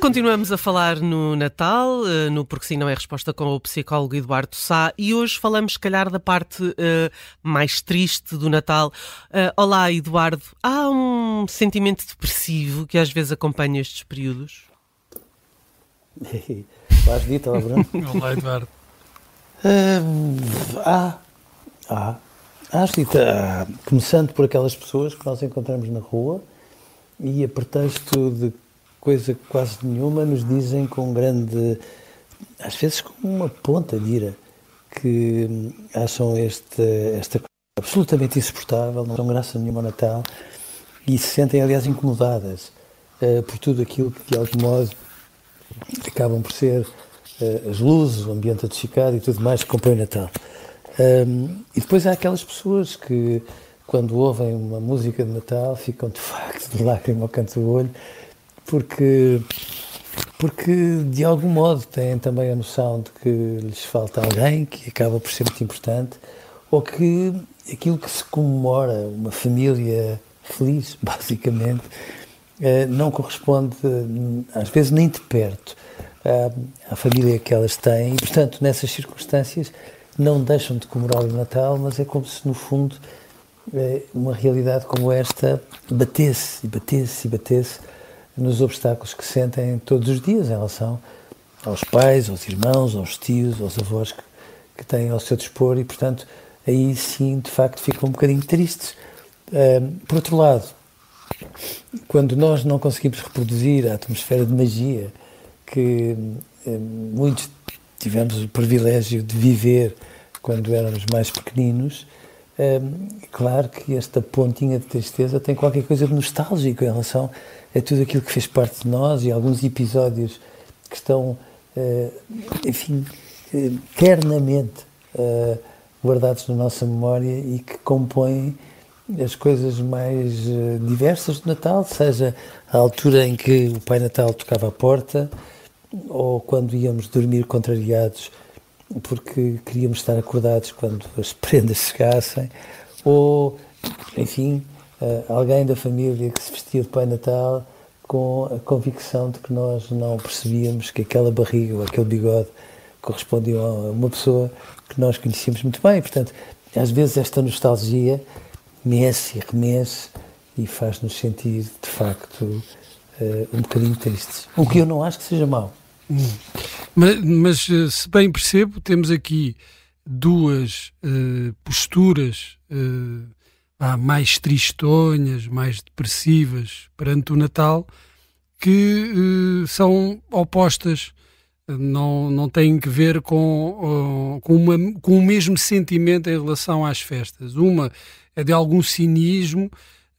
Continuamos a falar no Natal, eh, no Porque Sim Não é Resposta com o psicólogo Eduardo Sá e hoje falamos, se calhar, da parte uh, mais triste do Natal. Uh, olá, Eduardo. Há um sentimento depressivo que às vezes acompanha estes períodos? Vais dito, olá, Bruno. olá, Eduardo. Uh, há, há. Acho que começando por aquelas pessoas que nós encontramos na rua e a pretexto de coisa quase nenhuma, nos dizem com grande, às vezes com uma ponta de ira, que acham este, esta coisa absolutamente insuportável, não dão graça nenhuma ao Natal e se sentem, aliás, incomodadas uh, por tudo aquilo que, de algum modo, acabam por ser uh, as luzes, o ambiente adocicado e tudo mais que compõe o Natal. Um, e depois há aquelas pessoas que, quando ouvem uma música de Natal, ficam de facto de lágrima ao canto do olho porque, porque de algum modo têm também a noção de que lhes falta alguém que acaba por ser muito importante, ou que aquilo que se comemora, uma família feliz, basicamente, eh, não corresponde, às vezes, nem de perto à, família que elas têm, e, portanto, nessas circunstâncias, não deixam de comemorar o Natal, mas é como se, no fundo, eh, uma realidade como esta batesse e batesse e batesse nos obstáculos que sentem todos os dias em relação aos pais, aos irmãos, aos tios, aos avós que, que têm ao seu dispor e, portanto, aí sim, de facto, ficam um bocadinho tristes. por outro lado, quando nós não conseguimos reproduzir a atmosfera de magia que muitos tivemos o privilégio de viver quando éramos mais pequeninos, claro que esta pontinha de tristeza tem qualquer coisa de nostálgico em relação é tudo aquilo que fez parte de nós e alguns episódios que estão, uh, enfim, uh, ternamente uh, guardados na nossa memória e que compõem as coisas mais diversas do Natal, seja a altura em que o Pai Natal tocava a porta ou quando íamos dormir contrariados porque queríamos estar acordados quando as prendas chegassem, ou, enfim, uh, alguém da família que se vestia de Pai Natal com a convicção de que nós não percebíamos que aquela barriga ou aquele bigode correspondiam a uma pessoa que nós conhecíamos muito bem. Portanto, às vezes esta nostalgia mexe e remexe e faz-nos sentir, de facto, uh, um bocadinho tristes. O que eu não acho que seja mau. Hum. Mas, mas, eh, se bem percebo, temos aqui duas uh, posturas uh, mais tristonhas, mais depressivas perante o Natal, que uh, são opostas, não, não têm que ver com, com, uma, com o mesmo sentimento em relação às festas. Uma é de algum cinismo,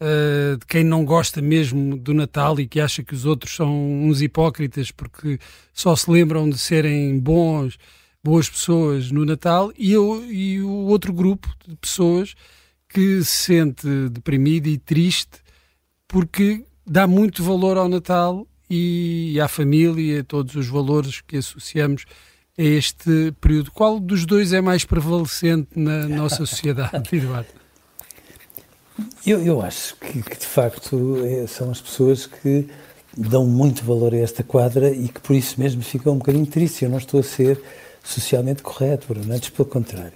uh, de quem não gosta mesmo do Natal e que acha que os outros são uns hipócritas porque só se lembram de serem bons, boas pessoas no Natal, e, eu, e o outro grupo de pessoas que se sente deprimido e triste porque dá muito valor ao Natal e à família, a todos os valores que associamos a este período. Qual dos dois é mais prevalecente na nossa sociedade, Eduardo? Eu, eu acho que, que, de facto é, são as pessoas que dão muito valor a esta quadra e que por isso mesmo ficam um bocadinho tristes. Eu não estou a ser socialmente correto, Bruno, antes pelo contrário.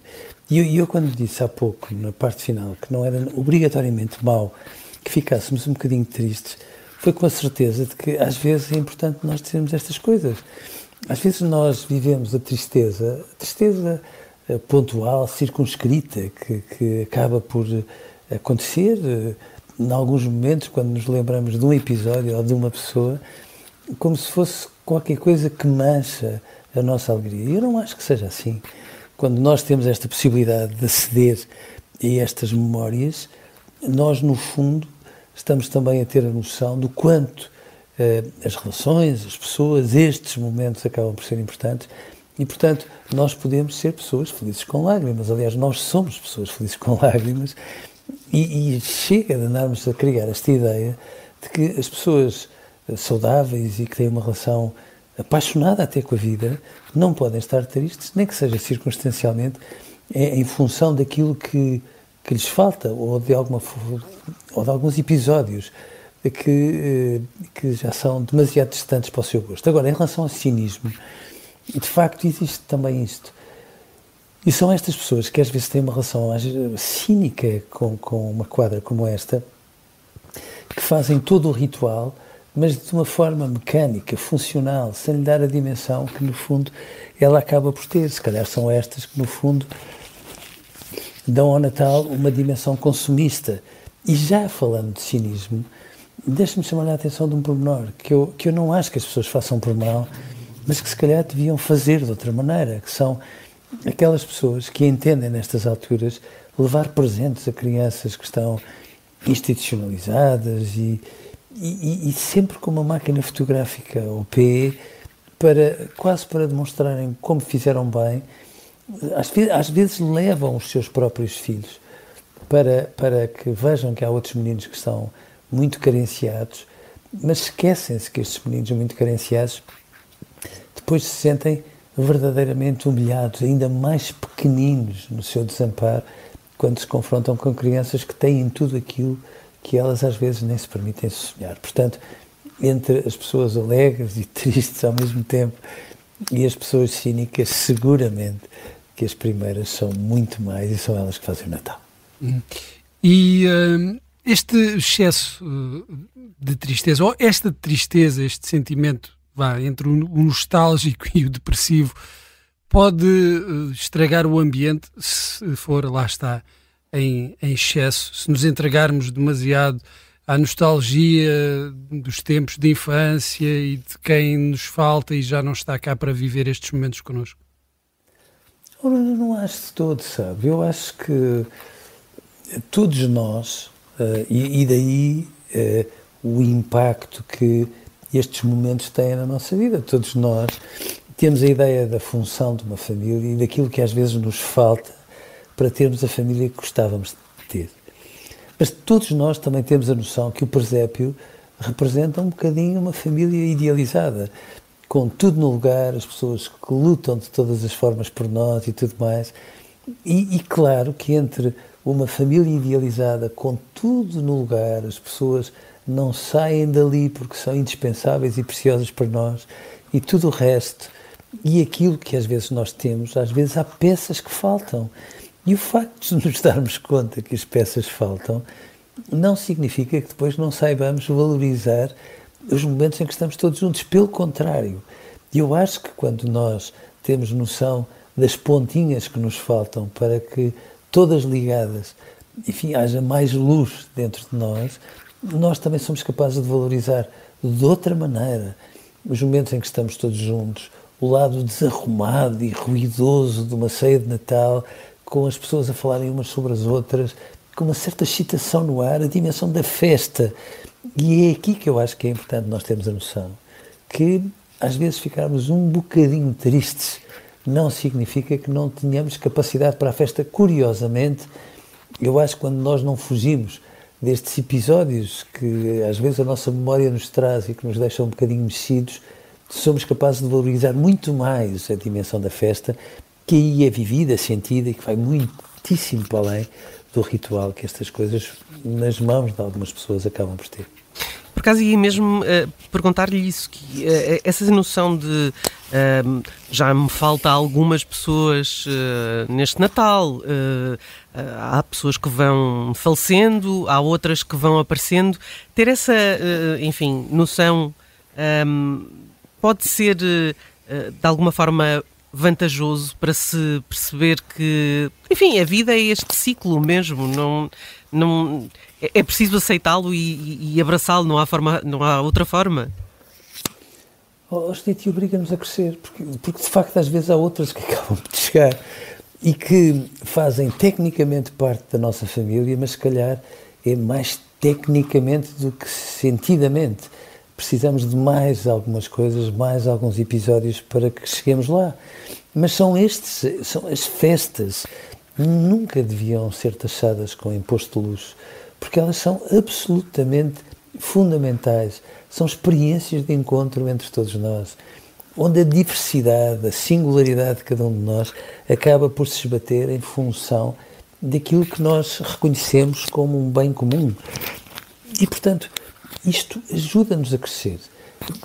E eu, eu, quando disse há pouco, na parte final, que não era obrigatoriamente mau que ficássemos um bocadinho tristes, foi com a certeza de que às vezes é importante nós dizermos estas coisas. Às vezes nós vivemos a tristeza, a tristeza eh, pontual, circunscrita, que, que acaba por acontecer em alguns momentos, quando nos lembramos de um episódio ou de uma pessoa, como se fosse qualquer coisa que mancha a nossa alegria. Eu não acho que seja assim. Quando nós temos esta possibilidade de aceder a estas memórias, nós, no fundo, estamos também a ter a noção do quanto eh, as relações, as pessoas, estes momentos acabam por ser importantes e, portanto, nós podemos ser pessoas felizes com lágrimas. Aliás, nós somos pessoas felizes com lágrimas e, e chega de andarmos a criar esta ideia de que as pessoas saudáveis e que têm uma relação apaixonada até com a vida não podem estar tristes, nem que seja circunstancialmente, em função daquilo que, que lhes falta ou de, alguma, ou de alguns episódios que, eh, que já são demasiado distantes para o seu gosto. Agora, em relação ao cinismo, de facto existe também isto. E são estas pessoas que às vezes têm uma relação cínica com, com uma quadra como esta, que fazem todo o ritual, mas de uma forma mecânica, funcional, sem lhe dar a dimensão que, no fundo, ela acaba por ter. Se calhar são estas que, no fundo, dão ao Natal uma dimensão consumista. E já falando de cinismo, deixe-me chamar a atenção de um pormenor, que eu, que eu não acho que as pessoas façam por mal, mas que se calhar deviam fazer de outra maneira, que são aquelas pessoas que entendem nestas alturas levar presentes a crianças que estão institucionalizadas e, e, e sempre com uma máquina fotográfica ou pé para quase para demonstrarem como fizeram bem às às vezes levam os seus próprios filhos para, para que vejam que há outros meninos que estão muito carenciados, mas esquecem-se que estes meninos muito carenciados depois se sentem verdadeiramente humilhados, ainda mais pequeninos no seu desamparo, quando se confrontam com crianças que têm tudo aquilo que elas às vezes nem se permitem sonhar. Portanto, entre as pessoas alegres e tristes ao mesmo tempo e as pessoas cínicas, seguramente que as primeiras são muito mais e são elas que fazem o Natal. E uh, este excesso de tristeza, ou esta tristeza, este sentimento vá, entre o nostálgico e o depressivo, pode uh, estragar o ambiente se for, lá está, em, em excesso, se nos entregarmos demasiado à nostalgia dos tempos de infância e de quem nos falta e já não está cá para viver estes momentos connosco? Ora, não acho de todo, sabe? Eu acho que todos nós, uh, e, daí uh, o impacto que estes momentos têm na nossa vida. Todos nós temos a ideia da função de uma família e daquilo que às vezes nos falta para termos a família que gostávamos de ter. Mas todos nós também temos a noção que o presépio representa um bocadinho uma família idealizada, com tudo no lugar, as pessoas que lutam de todas as formas por nós e tudo mais. E, e claro que entre uma família idealizada, com tudo no lugar, as pessoas não saem dali porque são indispensáveis e preciosas para nós e tudo o resto e aquilo que às vezes nós temos, às vezes há peças que faltam. E o facto de nos darmos conta que as peças faltam não significa que depois não saibamos valorizar os momentos em que estamos todos juntos. Pelo contrário, eu acho que quando nós temos noção das pontinhas que nos faltam para que todas ligadas, enfim, haja mais luz dentro de nós, nós também somos capazes de valorizar de outra maneira os momentos em que estamos todos juntos, o lado desarrumado e ruidoso de uma ceia de Natal, com as pessoas a falarem umas sobre as outras, com uma certa excitação no ar, a dimensão da festa. E é aqui que eu acho que é importante nós termos a noção que às vezes ficarmos um bocadinho tristes não significa que não tenhamos capacidade para a festa. Curiosamente, eu acho que quando nós não fugimos destes episódios que às vezes a nossa memória nos traz e que nos deixam um bocadinho mexidos, somos capazes de valorizar muito mais a dimensão da festa, que aí é vivida, sentida e que vai muitíssimo para além do ritual que estas coisas nas mãos de algumas pessoas acabam por ter. Por acaso ia mesmo uh, perguntar-lhe isso, que uh, essa noção de uh, já me falta algumas pessoas neste Natal, há pessoas que vão falecendo, há outras que vão aparecendo, ter essa, enfim, noção um, pode ser de alguma forma vantajoso para se perceber que, enfim, a vida é este ciclo mesmo, não, não é, é preciso aceitá-lo e, e abraçá-lo, não há forma, não há outra forma. Oh, e obriga-nos a crescer, porque, porque de facto às vezes há outras que acabam de chegar e que fazem tecnicamente parte da nossa família, mas se calhar é mais tecnicamente do que sentidamente. Precisamos de mais algumas coisas, mais alguns episódios para que cheguemos lá. Mas são estes, são as festas, nunca deviam ser taxadas com imposto de luxo, porque elas são absolutamente fundamentais. São experiências de encontro entre todos nós onde a diversidade, a singularidade de cada um de nós acaba por se esbater em função daquilo que nós reconhecemos como um bem comum. E, portanto, isto ajuda-nos a crescer.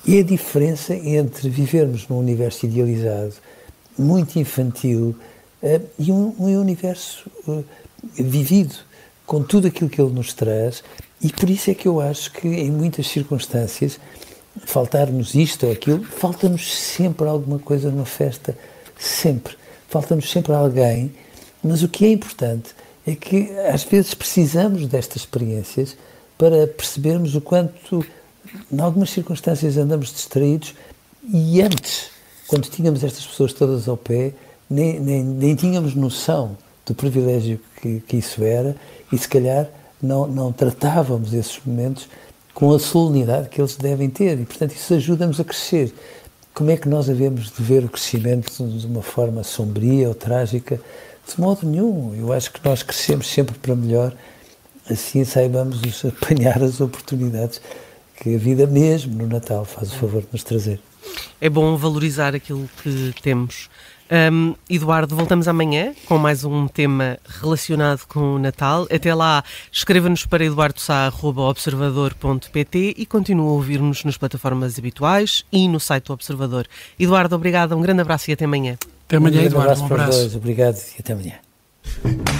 E a diferença entre vivermos num universo idealizado, muito infantil, uh, e um, um universo uh, vivido, com tudo aquilo que ele nos traz, e por isso é que eu acho que, em muitas circunstâncias, faltar-nos isto ou aquilo, falta-nos sempre alguma coisa numa festa, sempre. Falta-nos sempre alguém, mas o que é importante é que às vezes precisamos destas experiências para percebermos o quanto, em algumas circunstâncias, andamos distraídos e antes, quando tínhamos estas pessoas todas ao pé, nem, nem, nem tínhamos noção do privilégio que, que isso era e se calhar não, não tratávamos esses momentos com a solenidade que eles devem ter e, portanto, isso ajuda-nos a crescer. Como é que nós havemos de ver o crescimento de uma forma sombria ou trágica? De modo nenhum. Eu acho que nós crescemos sempre para melhor, assim saibamos apanhar as oportunidades que a vida mesmo no Natal faz o favor de nos trazer. É bom valorizar aquilo que temos. Um, Eduardo, voltamos amanhã com mais um tema relacionado com o Natal. Até lá, escreva-nos para eduardosá.observador.pt e continue a ouvir-nos nas plataformas habituais e no site do Observador. Eduardo, obrigado, um grande abraço e até amanhã. Até amanhã, um Eduardo. Um abraço. Um abraço. Obrigado e até amanhã.